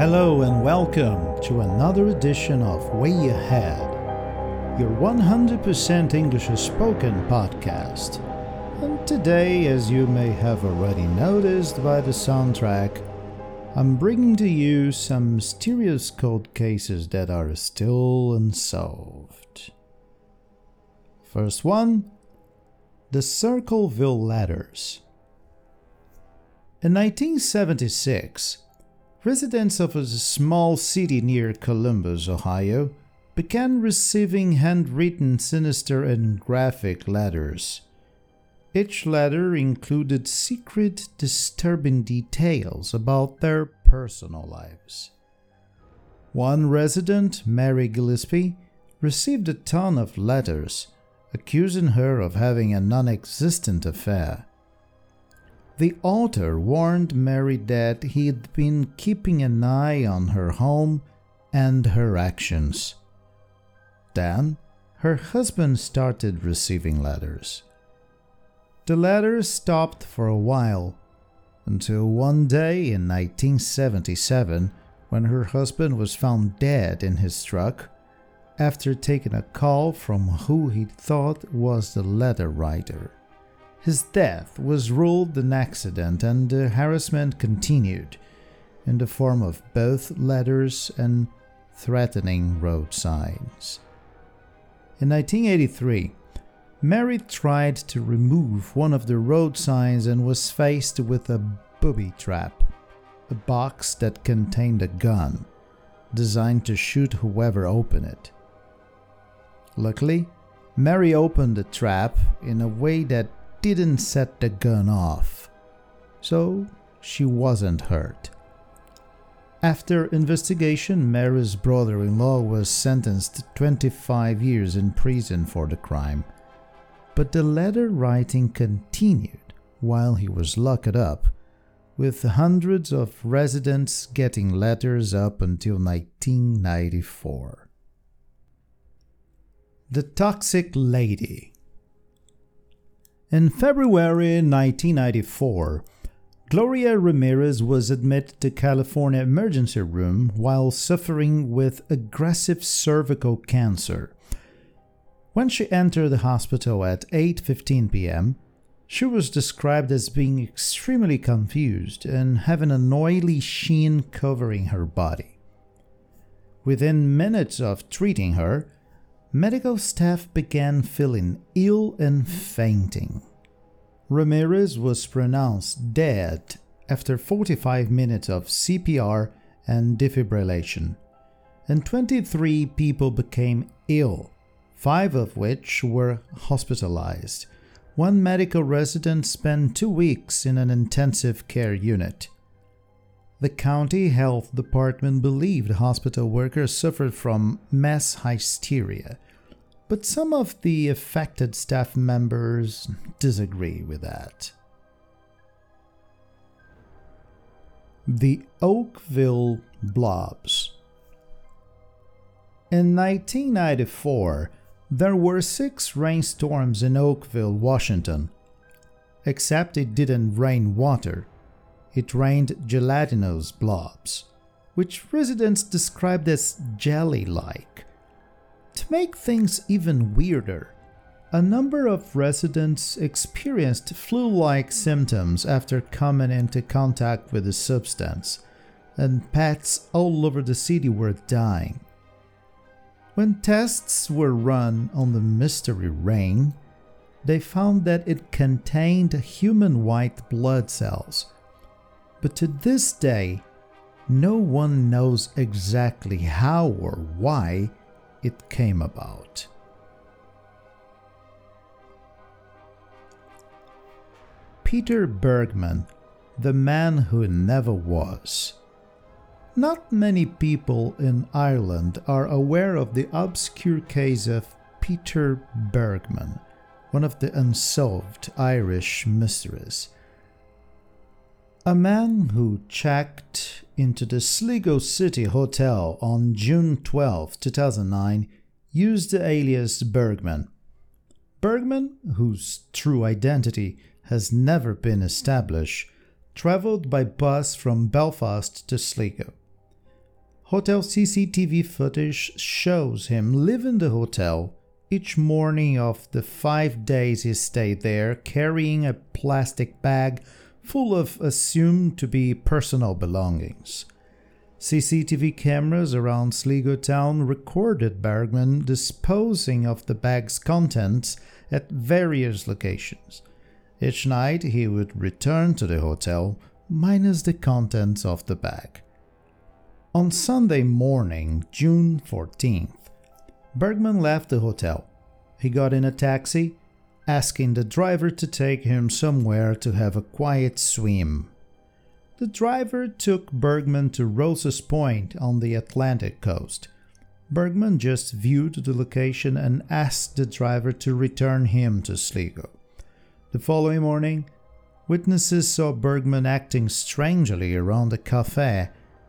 Hello and welcome to another edition of Way Ahead, your 100% English spoken podcast. And today, as you may have already noticed by the soundtrack, I'm bringing to you some mysterious cold cases that are still unsolved. First one The Circleville Letters. In 1976, residents of a small city near Columbus, Ohio, began receiving handwritten, sinister, and graphic letters. Each letter included secret, disturbing details about their personal lives. One resident, Mary Gillespie, received a ton of letters accusing her of having a non existent affair. The author warned Mary that he'd been keeping an eye on her home and her actions. Then, her husband started receiving letters. The letters stopped for a while, until one day in 1977 when her husband was found dead in his truck after taking a call from who he thought was the letter writer. His death was ruled an accident and the harassment continued in the form of both letters and threatening road signs. In 1983, Mary tried to remove one of the road signs and was faced with a booby trap, a box that contained a gun designed to shoot whoever opened it. Luckily, Mary opened the trap in a way that didn't set the gun off, so she wasn't hurt. After investigation, Mary's brother in law was sentenced to 25 years in prison for the crime. But the letter writing continued while he was locked up, with hundreds of residents getting letters up until 1994. The Toxic Lady in February 1994, Gloria Ramirez was admitted to California emergency room while suffering with aggressive cervical cancer. When she entered the hospital at 8:15 p.m., she was described as being extremely confused and having an oily sheen covering her body. Within minutes of treating her, medical staff began feeling ill and fainting. Ramirez was pronounced dead after 45 minutes of CPR and defibrillation, and 23 people became ill, five of which were hospitalized. One medical resident spent two weeks in an intensive care unit. The county health department believed hospital workers suffered from mass hysteria, but some of the affected staff members disagree with that. The Oakville Blobs. In 1994, there were six rainstorms in Oakville, Washington. Except it didn't rain water, it rained gelatinous blobs, which residents described as jelly like. To make things even weirder, a number of residents experienced flu like symptoms after coming into contact with the substance, and pets all over the city were dying. When tests were run on the mystery rain, they found that it contained human white blood cells. But to this day, no one knows exactly how or why it came about. Peter Bergman, the man who never was. Not many people in Ireland are aware of the obscure case of Peter Bergman, one of the unsolved Irish mysteries. A man who checked into the Sligo City Hotel on June 12, 2009, used the alias Bergman. Bergman, whose true identity has never been established, traveled by bus from Belfast to Sligo. Hotel CCTV footage shows him leaving the hotel each morning of the five days he stayed there carrying a plastic bag full of assumed to be personal belongings. CCTV cameras around Sligo town recorded Bergman disposing of the bag's contents at various locations. Each night he would return to the hotel minus the contents of the bag. On Sunday morning, June 14th, Bergman left the hotel. He got in a taxi, asking the driver to take him somewhere to have a quiet swim. The driver took Bergman to Rosses Point on the Atlantic coast. Bergman just viewed the location and asked the driver to return him to Sligo. The following morning, witnesses saw Bergman acting strangely around a cafe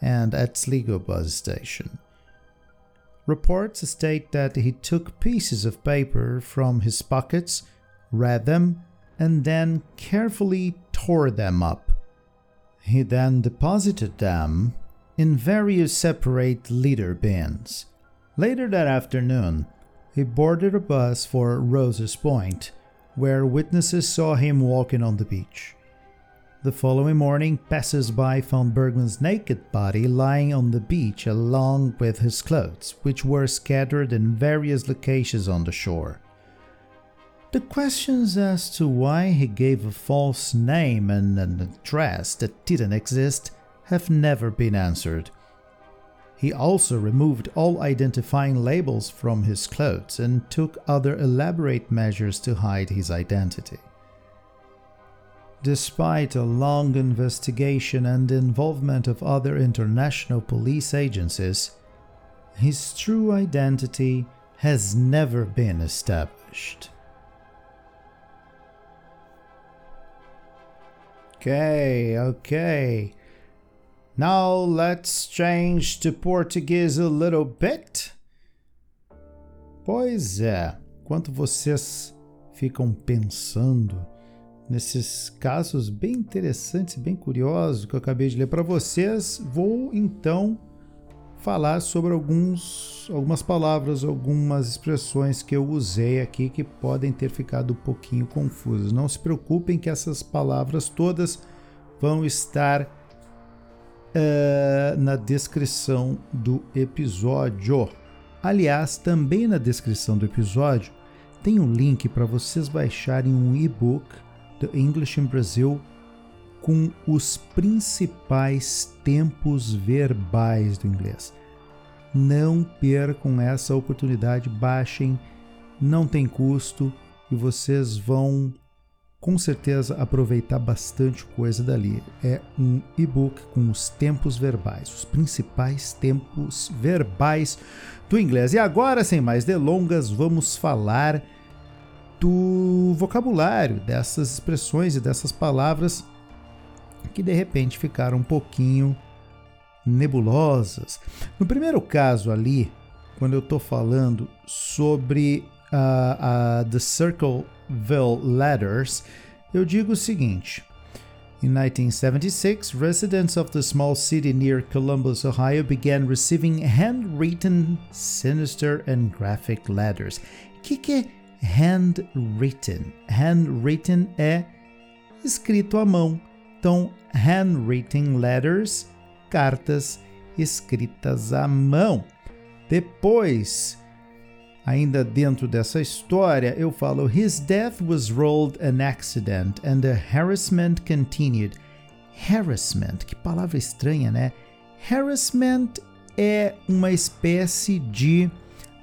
and at Sligo bus station. Reports state that he took pieces of paper from his pockets, read them, and then carefully tore them up. He then deposited them in various separate litter bins. Later that afternoon, he boarded a bus for Rosses Point, where witnesses saw him walking on the beach. The following morning, passers-by found Bergman's naked body lying on the beach along with his clothes, which were scattered in various locations on the shore. The questions as to why he gave a false name and an address that didn't exist have never been answered. He also removed all identifying labels from his clothes and took other elaborate measures to hide his identity. Despite a long investigation and involvement of other international police agencies, his true identity has never been established. Okay, okay. Now let's change to Portuguese a little bit. Pois é, enquanto vocês ficam pensando nesses casos bem interessantes, bem curiosos que eu acabei de ler para vocês, vou então falar sobre alguns, algumas palavras, algumas expressões que eu usei aqui que podem ter ficado um pouquinho confusas. Não se preocupem que essas palavras todas vão estar uh, na descrição do episódio. Aliás, também na descrição do episódio tem um link para vocês baixarem um e-book do English in Brazil com os principais tempos verbais do inglês. Não percam essa oportunidade, baixem, não tem custo e vocês vão com certeza aproveitar bastante coisa dali. É um e-book com os tempos verbais, os principais tempos verbais do inglês. E agora, sem mais delongas, vamos falar do vocabulário dessas expressões e dessas palavras que de repente ficaram um pouquinho nebulosas. No primeiro caso ali, quando eu estou falando sobre uh, The Circleville Letters, eu digo o seguinte. In 1976, residents of the small city near Columbus, Ohio began receiving handwritten, sinister and graphic letters. O que, que é handwritten. Handwritten é escrito à mão. Então, handwritten letters, cartas escritas à mão. Depois, ainda dentro dessa história, eu falo: His death was ruled an accident and the harassment continued. Harassment, que palavra estranha, né? Harassment é uma espécie de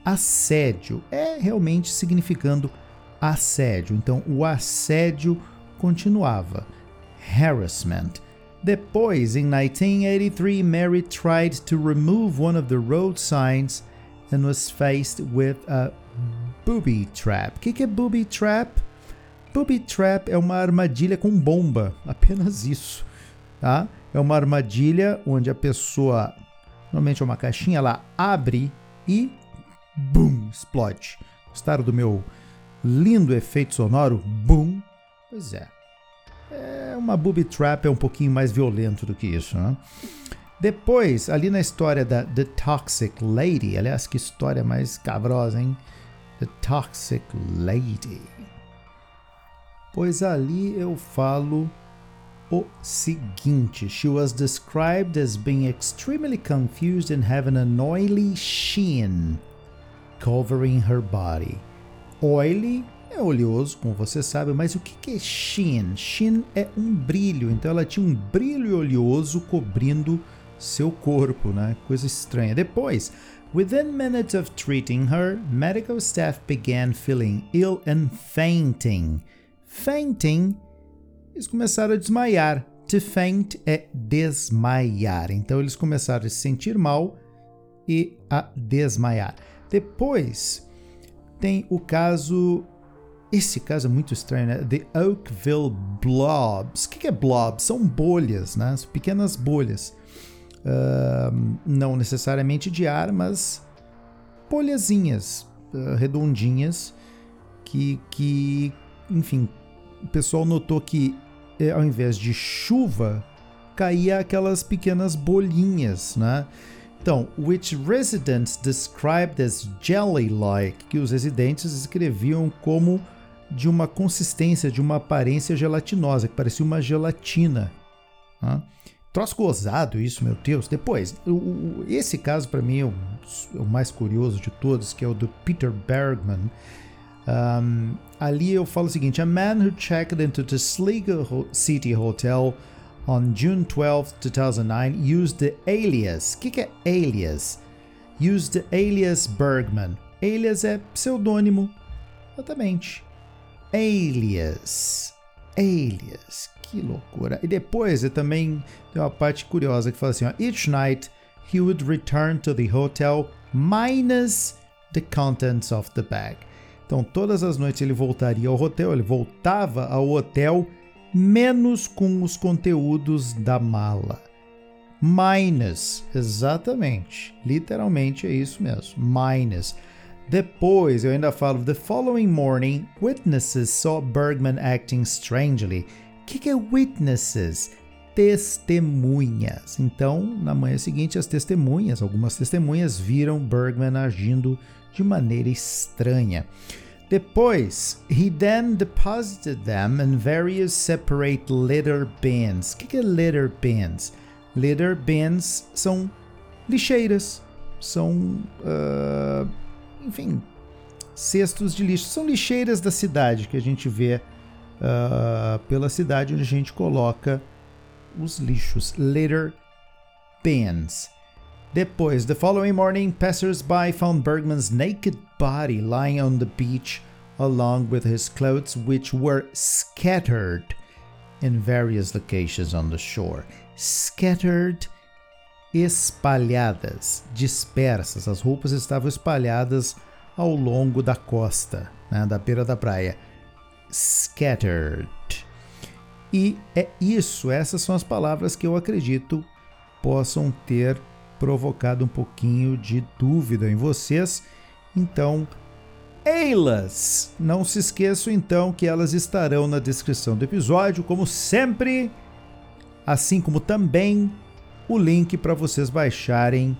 assédio, é realmente significando assédio. Então, o assédio continuava. Harassment. Depois, em 1983, Mary tried to remove one of the road signs and was faced with a booby trap. O que, que é booby trap? Booby trap é uma armadilha com bomba, apenas isso, tá? É uma armadilha onde a pessoa, normalmente é uma caixinha, ela abre e boom, explode. Gostaram do meu lindo efeito sonoro? Boom. Pois é. É uma booby trap é um pouquinho mais violento do que isso, né? Depois, ali na história da The Toxic Lady, aliás, que história mais cabrosa, hein? The Toxic Lady. Pois ali eu falo o seguinte: She was described as being extremely confused and having an oily sheen covering her body. Oily é oleoso, como você sabe, mas o que é sheen? Sheen é um brilho, então ela tinha um brilho oleoso cobrindo seu corpo, né? Coisa estranha. Depois, within minutes of treating her, medical staff began feeling ill and fainting. Fainting, eles começaram a desmaiar. To faint é desmaiar. Então eles começaram a se sentir mal e a desmaiar. Depois tem o caso. Esse caso é muito estranho, né? The Oakville Blobs. O que é blobs? São bolhas, né? Pequenas bolhas uh, não necessariamente de ar, mas bolhazinhas uh, redondinhas que, que, enfim, o pessoal notou que eh, ao invés de chuva caía aquelas pequenas bolinhas, né? Então, which residents described as jelly-like, que os residentes escreviam como de uma consistência, de uma aparência gelatinosa, que parecia uma gelatina. Né? Troço gozado isso, meu Deus. Depois, o, esse caso para mim é o, o, mais curioso de todos, que é o do Peter Bergman. Um, ali eu falo o seguinte: A man who checked into the Sligo City Hotel on June 12, 2009 used the alias. O que, que é alias? Used the alias Bergman. Alias é pseudônimo. Exatamente. Alias. Alias. Que loucura. E depois eu também tem uma parte curiosa que fala assim: ó, Each night he would return to the hotel minus the contents of the bag. Então todas as noites ele voltaria ao hotel, ele voltava ao hotel menos com os conteúdos da mala. Minus, exatamente, literalmente é isso mesmo, minus. Depois eu ainda falo: The following morning, witnesses saw Bergman acting strangely que, que é witnesses? Testemunhas. Então, na manhã seguinte, as testemunhas, algumas testemunhas, viram Bergman agindo de maneira estranha. Depois, he then deposited them in various separate litter bins. O que, que é litter bins? Litter bins são lixeiras, são, uh, enfim, cestos de lixo. São lixeiras da cidade que a gente vê uh, pela cidade onde a gente coloca os lixos. Litter bins. Depois, the following morning, passers-by found Bergman's naked body lying on the beach along with his clothes which were scattered in various locations on the shore. Scattered espalhadas, dispersas. As roupas estavam espalhadas ao longo da costa, né, da beira da praia scattered. E é isso, essas são as palavras que eu acredito possam ter provocado um pouquinho de dúvida em vocês. Então, elas! Não se esqueçam então que elas estarão na descrição do episódio, como sempre, assim como também o link para vocês baixarem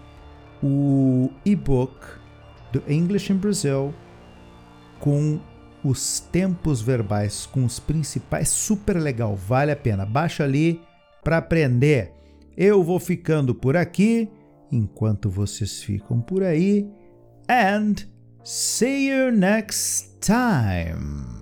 o e-book do English in Brazil com os tempos verbais com os principais, super legal, vale a pena. Baixa ali para aprender. Eu vou ficando por aqui enquanto vocês ficam por aí. And see you next time.